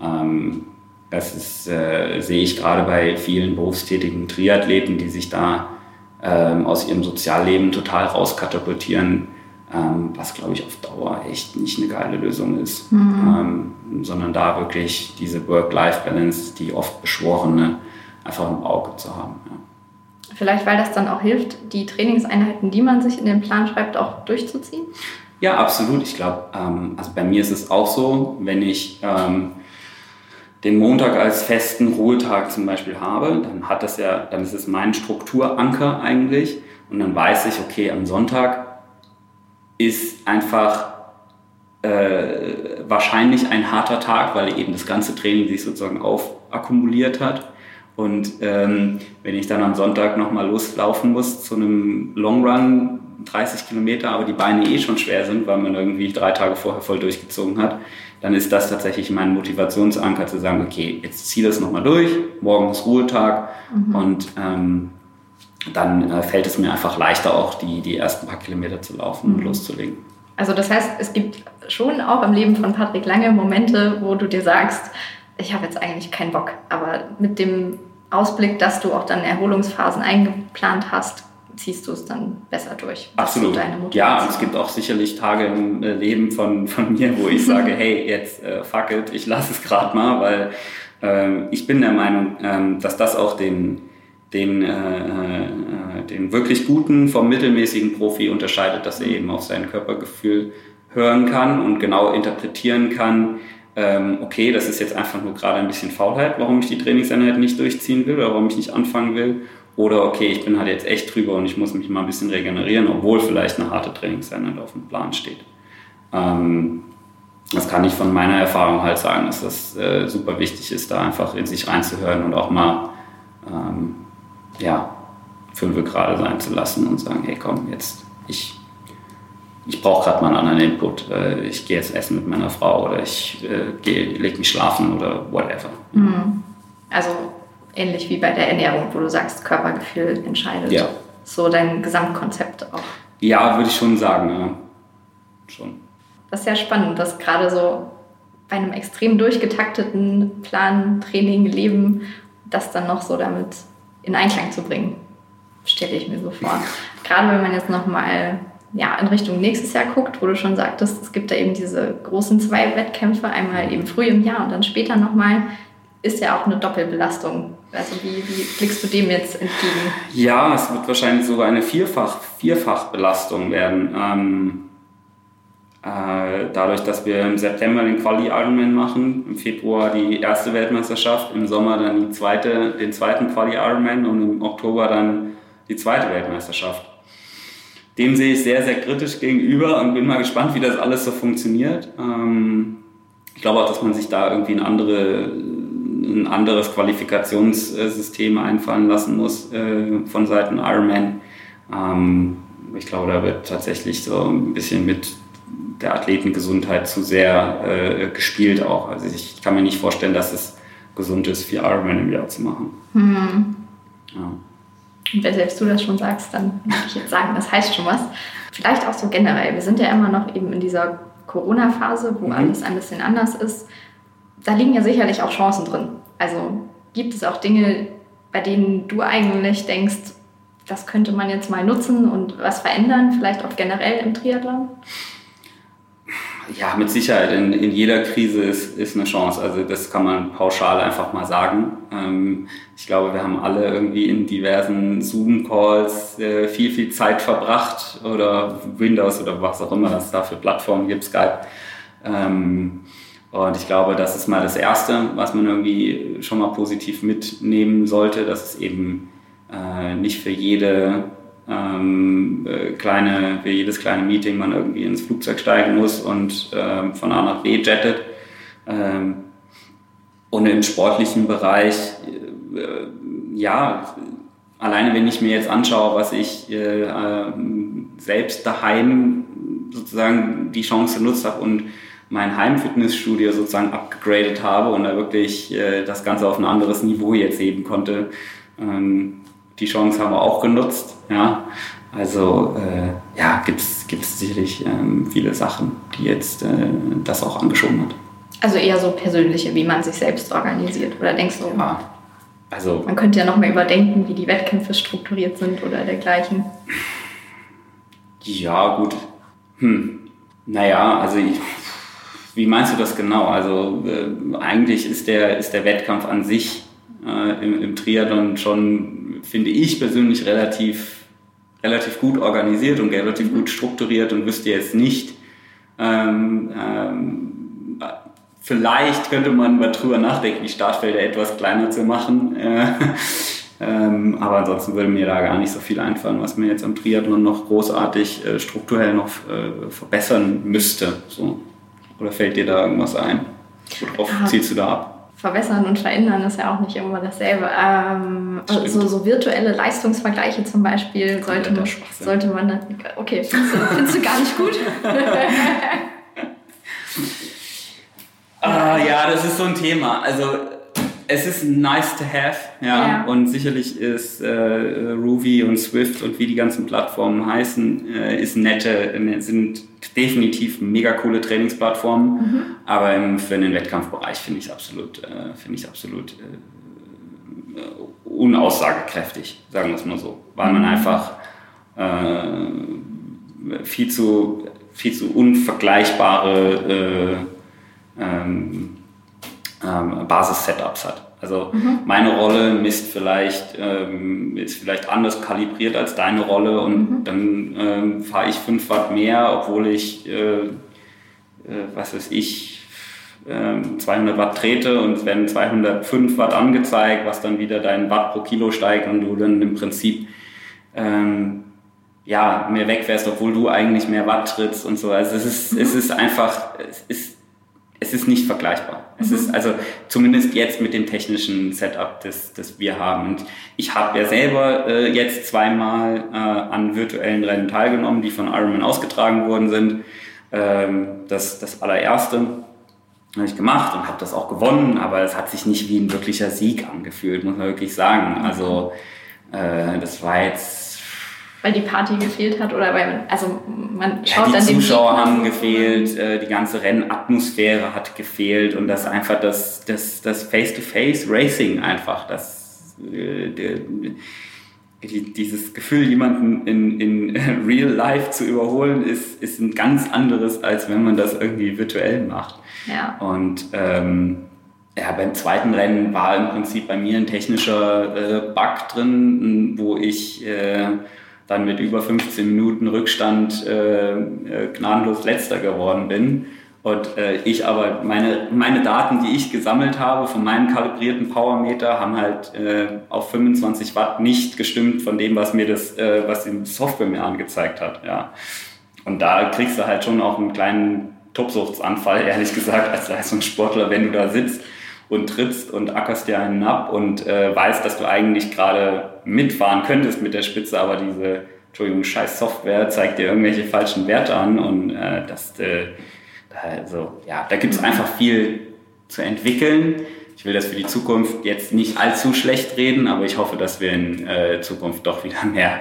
Ähm, das ist, äh, sehe ich gerade bei vielen berufstätigen Triathleten, die sich da ähm, aus ihrem Sozialleben total rauskatapultieren, ähm, was glaube ich auf Dauer echt nicht eine geile Lösung ist, mhm. ähm, sondern da wirklich diese Work-Life-Balance, die oft beschworene, einfach im Auge zu haben. Ja. Vielleicht, weil das dann auch hilft, die Trainingseinheiten, die man sich in den Plan schreibt, auch durchzuziehen? Ja, absolut. Ich glaube, ähm, also bei mir ist es auch so, wenn ich ähm, den Montag als festen Ruhetag zum Beispiel habe, dann hat das ja, dann ist es mein Strukturanker eigentlich und dann weiß ich, okay, am Sonntag ist einfach äh, wahrscheinlich ein harter Tag, weil eben das ganze Training sich sozusagen aufakkumuliert hat und ähm, wenn ich dann am Sonntag nochmal loslaufen muss zu einem Long Run, 30 Kilometer, aber die Beine eh schon schwer sind, weil man irgendwie drei Tage vorher voll durchgezogen hat, dann ist das tatsächlich mein Motivationsanker zu sagen, okay, jetzt zieh das nochmal durch, morgen ist Ruhetag mhm. und ähm, dann äh, fällt es mir einfach leichter auch die, die ersten paar Kilometer zu laufen mhm. und loszulegen. Also das heißt, es gibt schon auch im Leben von Patrick Lange Momente, wo du dir sagst, ich habe jetzt eigentlich keinen Bock. Aber mit dem Ausblick, dass du auch dann Erholungsphasen eingeplant hast, ziehst du es dann besser durch. Absolut. ja, es gibt auch sicherlich Tage im äh, Leben von, von mir, wo ich sage, hey, jetzt äh, fuck it, ich lasse es gerade mal, weil äh, ich bin der Meinung, äh, dass das auch den, den, äh, äh, den wirklich guten vom mittelmäßigen Profi unterscheidet, dass er eben auf sein Körpergefühl hören kann und genau interpretieren kann, ähm, okay, das ist jetzt einfach nur gerade ein bisschen Faulheit, warum ich die Trainingseinheit nicht durchziehen will oder warum ich nicht anfangen will. Oder okay, ich bin halt jetzt echt drüber und ich muss mich mal ein bisschen regenerieren, obwohl vielleicht eine harte Trainingseinheit auf dem Plan steht. Ähm, das kann ich von meiner Erfahrung halt sagen, dass das äh, super wichtig ist, da einfach in sich reinzuhören und auch mal ähm, ja, fünf gerade sein zu lassen und sagen, hey komm, jetzt ich ich brauche gerade mal einen anderen Input. Äh, ich gehe jetzt essen mit meiner Frau oder ich äh, lege mich schlafen oder whatever. Mhm. Also ähnlich wie bei der Ernährung, wo du sagst, Körpergefühl entscheidet. Ja. So dein Gesamtkonzept auch. Ja, würde ich schon sagen, ja. Schon. Das ist ja spannend, dass gerade so bei einem extrem durchgetakteten Plan, Training, Leben, das dann noch so damit in Einklang zu bringen, stelle ich mir so vor. Gerade wenn man jetzt nochmal ja, in Richtung nächstes Jahr guckt, wo du schon sagtest, es gibt da eben diese großen zwei Wettkämpfe, einmal eben früh im Jahr und dann später nochmal, ist ja auch eine Doppelbelastung. Also wie, wie blickst du dem jetzt entgegen? Ja, es wird wahrscheinlich sogar eine Vierfach, Vierfachbelastung werden. Ähm, äh, dadurch, dass wir im September den Quali-Ironman machen, im Februar die erste Weltmeisterschaft, im Sommer dann die zweite, den zweiten Quali-Ironman und im Oktober dann die zweite Weltmeisterschaft dem sehe ich sehr, sehr kritisch gegenüber und bin mal gespannt, wie das alles so funktioniert. Ähm, ich glaube auch, dass man sich da irgendwie ein, andere, ein anderes Qualifikationssystem einfallen lassen muss äh, von Seiten Ironman. Ähm, ich glaube, da wird tatsächlich so ein bisschen mit der Athletengesundheit zu sehr äh, gespielt auch. Also ich kann mir nicht vorstellen, dass es gesund ist, vier Ironman im Jahr zu machen. Mhm. Ja. Und wenn selbst du das schon sagst, dann würde ich jetzt sagen, das heißt schon was. Vielleicht auch so generell. Wir sind ja immer noch eben in dieser Corona-Phase, wo mhm. alles ein bisschen anders ist. Da liegen ja sicherlich auch Chancen drin. Also gibt es auch Dinge, bei denen du eigentlich denkst, das könnte man jetzt mal nutzen und was verändern, vielleicht auch generell im Triathlon? Ja, mit Sicherheit. In, in jeder Krise ist, ist eine Chance. Also das kann man pauschal einfach mal sagen. Ähm, ich glaube, wir haben alle irgendwie in diversen Zoom-Calls äh, viel, viel Zeit verbracht oder Windows oder was auch immer es da für Plattformen gibt, Skype. Ähm, und ich glaube, das ist mal das Erste, was man irgendwie schon mal positiv mitnehmen sollte, dass es eben äh, nicht für jede ähm, äh, kleine, wie jedes kleine Meeting man irgendwie ins Flugzeug steigen muss und ähm, von A nach B jettet. Ähm, und im sportlichen Bereich, äh, ja, alleine wenn ich mir jetzt anschaue, was ich äh, ähm, selbst daheim sozusagen die Chance genutzt habe und mein Heimfitnessstudio sozusagen abgegradet habe und da wirklich äh, das Ganze auf ein anderes Niveau jetzt heben konnte. Ähm, die Chance haben wir auch genutzt. Ja. Also äh, ja, gibt es sicherlich ähm, viele Sachen, die jetzt äh, das auch angeschoben hat. Also eher so persönliche, wie man sich selbst organisiert. Oder denkst du, ja, also, man könnte ja noch mal überdenken, wie die Wettkämpfe strukturiert sind oder dergleichen? Ja, gut. Hm. Naja, also ich, wie meinst du das genau? Also äh, eigentlich ist der, ist der Wettkampf an sich äh, im, im Triathlon schon, finde ich persönlich, relativ, relativ gut organisiert und relativ mhm. gut strukturiert und wüsste jetzt nicht, ähm, ähm, vielleicht könnte man mal drüber nachdenken, die Startfelder etwas kleiner zu machen. Äh, ähm, aber ansonsten würde mir da gar nicht so viel einfallen, was mir jetzt am Triathlon noch großartig äh, strukturell noch äh, verbessern müsste. So. Oder fällt dir da irgendwas ein? Worauf zielst du da ab? Verbessern und verändern ist ja auch nicht immer dasselbe. Ähm, so, so, virtuelle Leistungsvergleiche zum Beispiel sollte man, sollte man. Okay, findest du, findest du gar nicht gut? ah, ja, das ist so ein Thema. Also es ist nice to have, ja. ja. Und sicherlich ist äh, Ruby und Swift und wie die ganzen Plattformen heißen, äh, ist nette, sind definitiv mega coole Trainingsplattformen. Mhm. Aber im, für den Wettkampfbereich finde ich es absolut, äh, finde ich absolut äh, unaussagekräftig, sagen wir es mal so. Weil man mhm. einfach äh, viel zu, viel zu unvergleichbare äh, ähm, ähm, Basis-Setups hat. Also mhm. meine Rolle misst vielleicht, ähm, ist vielleicht anders kalibriert als deine Rolle und mhm. dann ähm, fahre ich 5 Watt mehr, obwohl ich, äh, äh, was weiß ich, äh, 200 Watt trete und es werden 205 Watt angezeigt, was dann wieder dein Watt pro Kilo steigt und du dann im Prinzip ähm, ja, mehr wegfährst, obwohl du eigentlich mehr Watt trittst und so. Also es ist, mhm. es ist einfach, es ist es ist nicht vergleichbar. Es mhm. ist also zumindest jetzt mit dem technischen Setup, das, das wir haben. Und ich habe ja selber äh, jetzt zweimal äh, an virtuellen Rennen teilgenommen, die von Ironman ausgetragen worden sind. Ähm, das, das allererste habe ich gemacht und habe das auch gewonnen, aber es hat sich nicht wie ein wirklicher Sieg angefühlt, muss man wirklich sagen. Also äh, das war jetzt weil die Party gefehlt hat oder weil man, also man schaut ja, die dann Zuschauer haben gefehlt, äh, die ganze Rennatmosphäre hat gefehlt und das einfach das das das Face-to-Face Racing einfach das äh, der, die, dieses Gefühl, jemanden in, in Real Life zu überholen, ist, ist ein ganz anderes, als wenn man das irgendwie virtuell macht. Ja. Und ähm, ja, beim zweiten Rennen war im Prinzip bei mir ein technischer äh, Bug drin, wo ich äh, dann mit über 15 Minuten Rückstand äh, äh, gnadenlos letzter geworden bin. Und äh, ich aber, meine, meine Daten, die ich gesammelt habe von meinem kalibrierten Powermeter, haben halt äh, auf 25 Watt nicht gestimmt von dem, was mir das, äh, was die Software mir angezeigt hat. Ja. Und da kriegst du halt schon auch einen kleinen Tobsuchtsanfall, ehrlich gesagt, als Leistungssportler, wenn du da sitzt und trittst und ackerst dir einen ab und äh, weißt, dass du eigentlich gerade mitfahren könntest mit der Spitze, aber diese, Entschuldigung, scheiß Software zeigt dir irgendwelche falschen Werte an und äh, das, äh, also, ja, da gibt es einfach viel zu entwickeln. Ich will das für die Zukunft jetzt nicht allzu schlecht reden, aber ich hoffe, dass wir in äh, Zukunft doch wieder mehr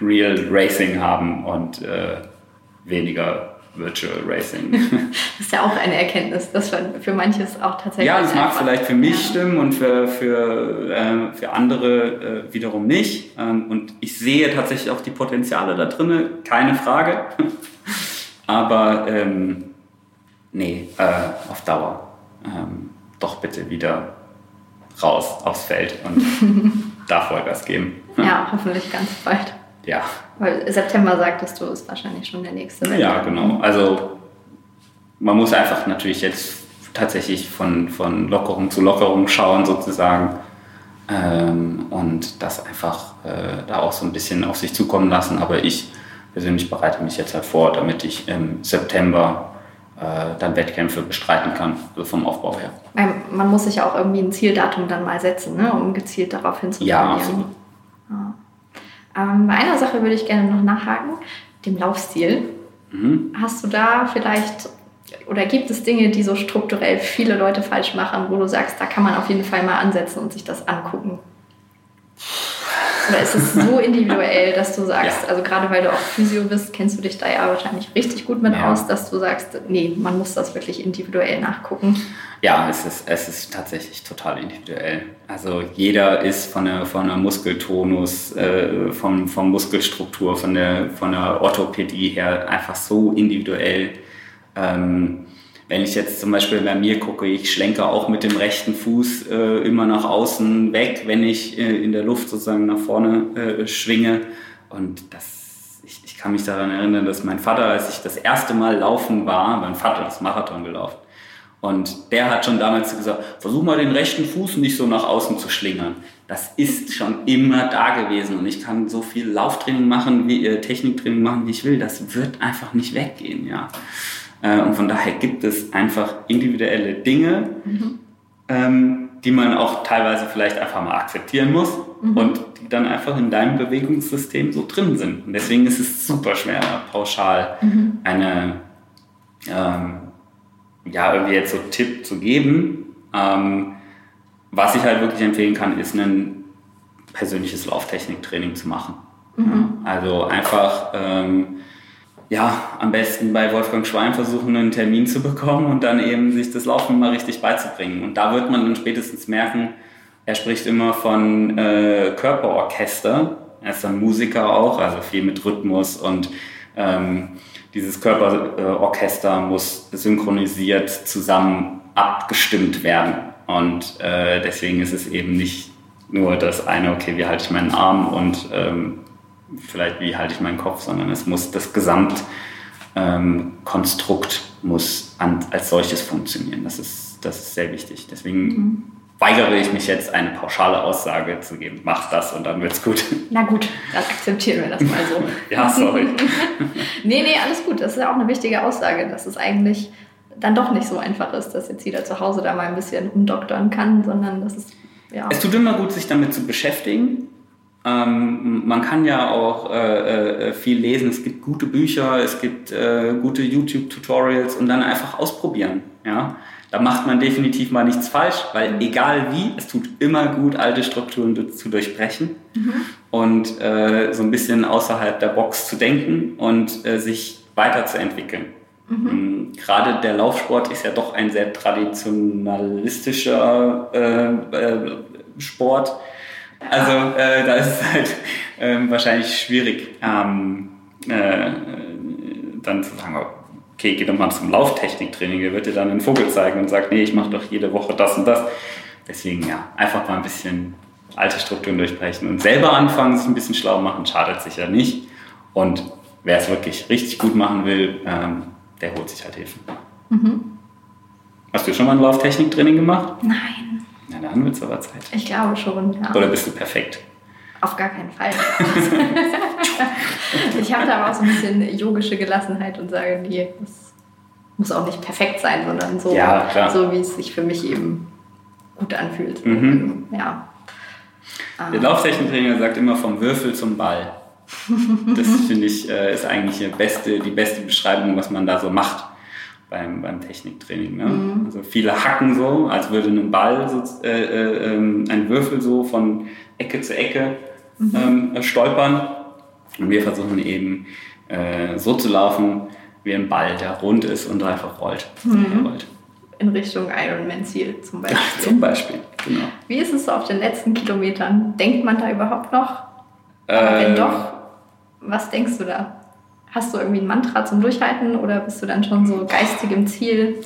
Real Racing haben und äh, weniger Virtual Racing. das ist ja auch eine Erkenntnis, dass für manches auch tatsächlich. Ja, das mag vielleicht für mich ja. stimmen und für, für, äh, für andere äh, wiederum nicht. Ähm, und ich sehe tatsächlich auch die Potenziale da drin, keine Frage. Aber ähm, nee, äh, auf Dauer ähm, doch bitte wieder raus aufs Feld und da Vollgas geben. ja, hoffentlich ganz bald. Ja. Weil September sagtest du, ist wahrscheinlich schon der nächste. Winter. Ja, genau. Also man muss einfach natürlich jetzt tatsächlich von, von Lockerung zu Lockerung schauen sozusagen. ähm, und das einfach äh, da auch so ein bisschen auf sich zukommen lassen. Aber ich persönlich bereite mich jetzt halt vor, damit ich im September äh, dann Wettkämpfe bestreiten kann, also vom Aufbau her. Man muss sich auch irgendwie ein Zieldatum dann mal setzen, ne, um gezielt darauf hinzutrainieren. Ja, absolut. Ähm, bei einer Sache würde ich gerne noch nachhaken, dem Laufstil. Mhm. Hast du da vielleicht oder gibt es Dinge, die so strukturell viele Leute falsch machen, wo du sagst, da kann man auf jeden Fall mal ansetzen und sich das angucken? Oder ist es so individuell, dass du sagst, ja. also gerade weil du auch Physio bist, kennst du dich da ja wahrscheinlich richtig gut mit ja. aus, dass du sagst, nee, man muss das wirklich individuell nachgucken? Ja, es ist, es ist tatsächlich total individuell. Also jeder ist von der, von der Muskeltonus, äh, vom, vom Muskelstruktur, von der, von der Orthopädie her einfach so individuell. Ähm, wenn ich jetzt zum Beispiel bei mir gucke, ich schlenke auch mit dem rechten Fuß äh, immer nach außen weg, wenn ich äh, in der Luft sozusagen nach vorne äh, schwinge. Und das, ich, ich, kann mich daran erinnern, dass mein Vater, als ich das erste Mal laufen war, mein Vater ist Marathon gelaufen. Und der hat schon damals gesagt, versuch mal den rechten Fuß nicht so nach außen zu schlingern. Das ist schon immer da gewesen und ich kann so viel Lauftraining machen, wie äh, Techniktraining machen, wie ich will. Das wird einfach nicht weggehen, ja. Äh, und von daher gibt es einfach individuelle Dinge, mhm. ähm, die man auch teilweise vielleicht einfach mal akzeptieren muss mhm. und die dann einfach in deinem Bewegungssystem so drin sind. Und deswegen ist es super schwer, pauschal mhm. eine, ähm, ja, irgendwie jetzt so Tipp zu geben. Ähm, was ich halt wirklich empfehlen kann, ist ein persönliches Lauftechniktraining zu machen. Mhm. Also einfach ähm, ja, am besten bei Wolfgang Schwein versuchen, einen Termin zu bekommen und dann eben sich das Laufen mal richtig beizubringen. Und da wird man dann spätestens merken, er spricht immer von äh, Körperorchester. Er ist dann Musiker auch, also viel mit Rhythmus und ähm, dieses Körperorchester muss synchronisiert zusammen abgestimmt werden. Und äh, deswegen ist es eben nicht nur das eine, okay, wie halte ich meinen Arm und ähm, vielleicht wie halte ich meinen Kopf, sondern es muss das Gesamtkonstrukt ähm, muss an, als solches funktionieren. Das ist, das ist sehr wichtig. Deswegen mhm. weigere ich mich jetzt, eine pauschale Aussage zu geben. Mach das und dann wird's gut. Na gut, dann akzeptieren wir das mal so. ja, sorry. nee, nee, alles gut. Das ist ja auch eine wichtige Aussage, dass es eigentlich dann doch nicht so einfach ist, dass jetzt jeder zu Hause da mal ein bisschen umdoktern kann, sondern dass es ja. Es tut immer gut, sich damit zu beschäftigen ähm, man kann ja auch äh, äh, viel lesen. Es gibt gute Bücher, es gibt äh, gute YouTube-Tutorials und dann einfach ausprobieren. Ja? Da macht man definitiv mal nichts falsch, weil egal wie, es tut immer gut, alte Strukturen zu durchbrechen mhm. und äh, so ein bisschen außerhalb der Box zu denken und äh, sich weiterzuentwickeln. Mhm. Ähm, gerade der Laufsport ist ja doch ein sehr traditionalistischer äh, Sport also äh, da ist es halt äh, wahrscheinlich schwierig, ähm, äh, dann zu sagen, okay, geh doch mal zum Lauftechniktraining, der wird dir dann einen Vogel zeigen und sagt, nee, ich mache doch jede Woche das und das. Deswegen ja, einfach mal ein bisschen alte Strukturen durchbrechen und selber anfangen, sich ein bisschen schlau machen, schadet sicher nicht. Und wer es wirklich richtig gut machen will, ähm, der holt sich halt Hilfe. Mhm. Hast du schon mal ein Lauftechniktraining gemacht? Nein. Ja, dann wird es aber Zeit. Ich glaube schon, ja. Oder bist du perfekt? Auf gar keinen Fall. ich habe da aber auch so ein bisschen yogische Gelassenheit und sage, nee, das muss auch nicht perfekt sein, sondern so, ja, so wie es sich für mich eben gut anfühlt. Mhm. Ja. Der Lauftechniktrainer sagt immer vom Würfel zum Ball. Das finde ich äh, ist eigentlich die beste, die beste Beschreibung, was man da so macht beim, beim Techniktraining. Ne? Mhm. Also viele hacken so, als würde ein Ball, so, äh, äh, ähm, ein Würfel so von Ecke zu Ecke mhm. ähm, stolpern. Und wir versuchen eben äh, so zu laufen wie ein Ball, der rund ist und einfach rollt. Mhm. rollt. In Richtung Ironman-Ziel zum Beispiel. zum Beispiel, genau. Wie ist es so auf den letzten Kilometern? Denkt man da überhaupt noch? Aber wenn ähm, doch, was denkst du da? Hast du irgendwie ein Mantra zum Durchhalten oder bist du dann schon so geistig im Ziel?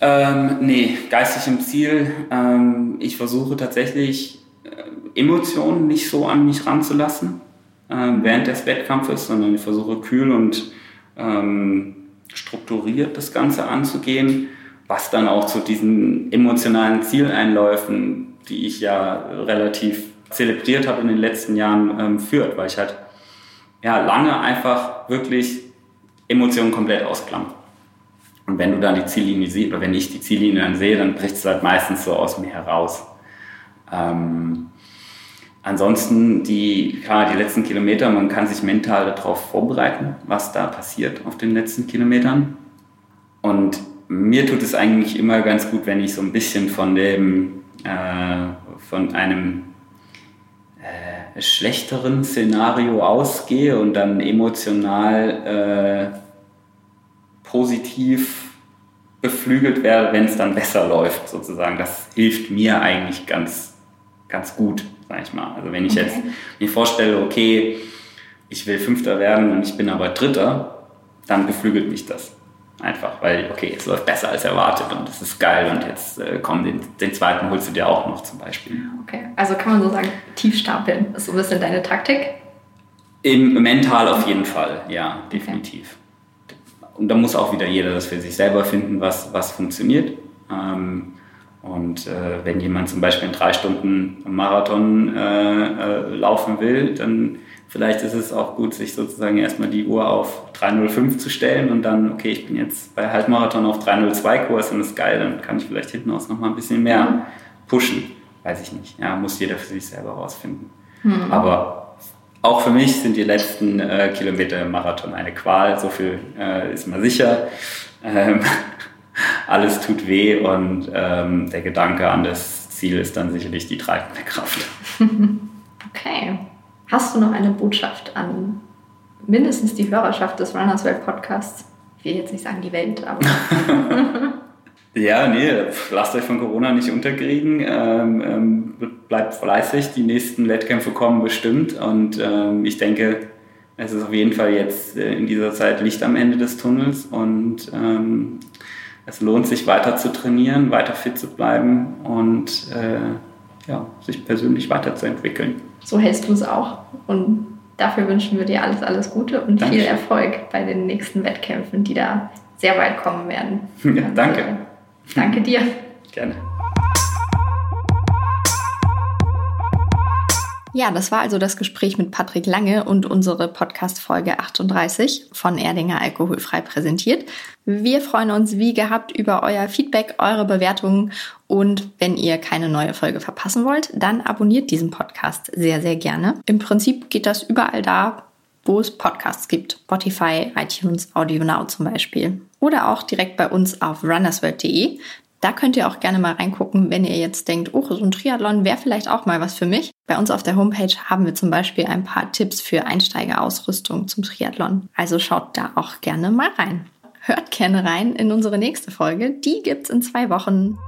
Ähm, nee, geistig im Ziel. Ähm, ich versuche tatsächlich äh, Emotionen nicht so an mich ranzulassen äh, während des Wettkampfes, sondern ich versuche kühl und ähm, strukturiert das Ganze anzugehen was dann auch zu diesen emotionalen Zieleinläufen, die ich ja relativ zelebriert habe in den letzten Jahren, ähm, führt, weil ich halt ja, lange einfach wirklich Emotionen komplett ausklammern. Und wenn du dann die Ziellinie siehst, oder wenn ich die Ziellinie dann sehe, dann bricht es halt meistens so aus mir heraus. Ähm, ansonsten die, klar, die letzten Kilometer, man kann sich mental darauf vorbereiten, was da passiert auf den letzten Kilometern. Und mir tut es eigentlich immer ganz gut, wenn ich so ein bisschen von dem, äh, von einem schlechteren Szenario ausgehe und dann emotional äh, positiv beflügelt werde, wenn es dann besser läuft, sozusagen. Das hilft mir eigentlich ganz, ganz gut, sag ich mal. Also wenn ich okay. jetzt mir vorstelle, okay, ich will Fünfter werden und ich bin aber Dritter, dann beflügelt mich das. Einfach, weil, okay, es läuft besser als erwartet und es ist geil und jetzt äh, komm, den, den zweiten holst du dir auch noch zum Beispiel. Okay, also kann man so sagen, tief stapeln ist so ein bisschen deine Taktik? Im, mental auf jeden Fall, ja, definitiv. Okay. Und da muss auch wieder jeder das für sich selber finden, was, was funktioniert. Ähm, und äh, wenn jemand zum Beispiel in drei Stunden Marathon äh, äh laufen will, dann vielleicht ist es auch gut, sich sozusagen erstmal die Uhr auf 305 zu stellen und dann, okay, ich bin jetzt bei Halbmarathon auf 302 Kurs und das ist geil, dann kann ich vielleicht hinten aus nochmal ein bisschen mehr pushen. Weiß ich nicht. Ja, muss jeder für sich selber rausfinden. Mhm. Aber auch für mich sind die letzten äh, Kilometer im Marathon eine Qual, so viel äh, ist mal sicher. Ähm, alles tut weh und ähm, der Gedanke an das Ziel ist dann sicherlich die treibende Kraft. Okay. Hast du noch eine Botschaft an mindestens die Hörerschaft des Runners World Podcasts? Ich will jetzt nicht sagen die Welt, aber. ja, nee, lasst euch von Corona nicht unterkriegen. Ähm, ähm, bleibt fleißig, die nächsten Wettkämpfe kommen bestimmt. Und ähm, ich denke, es ist auf jeden Fall jetzt äh, in dieser Zeit Licht am Ende des Tunnels und ähm, es lohnt sich weiter zu trainieren, weiter fit zu bleiben und äh, ja, sich persönlich weiterzuentwickeln so hältst du es auch. Und dafür wünschen wir dir alles, alles Gute und Dankeschön. viel Erfolg bei den nächsten Wettkämpfen, die da sehr weit kommen werden. Ja, danke. Also, danke dir. Gerne. Ja, das war also das Gespräch mit Patrick Lange und unsere Podcast-Folge 38 von Erdinger Alkoholfrei präsentiert. Wir freuen uns wie gehabt über euer Feedback, eure Bewertungen und wenn ihr keine neue Folge verpassen wollt, dann abonniert diesen Podcast sehr, sehr gerne. Im Prinzip geht das überall da, wo es Podcasts gibt. Spotify, iTunes, AudioNow zum Beispiel. Oder auch direkt bei uns auf runnersworld.de. Da könnt ihr auch gerne mal reingucken, wenn ihr jetzt denkt, oh, so ein Triathlon wäre vielleicht auch mal was für mich. Bei uns auf der Homepage haben wir zum Beispiel ein paar Tipps für Einsteigerausrüstung zum Triathlon. Also schaut da auch gerne mal rein. Hört gerne rein in unsere nächste Folge. Die gibt's in zwei Wochen.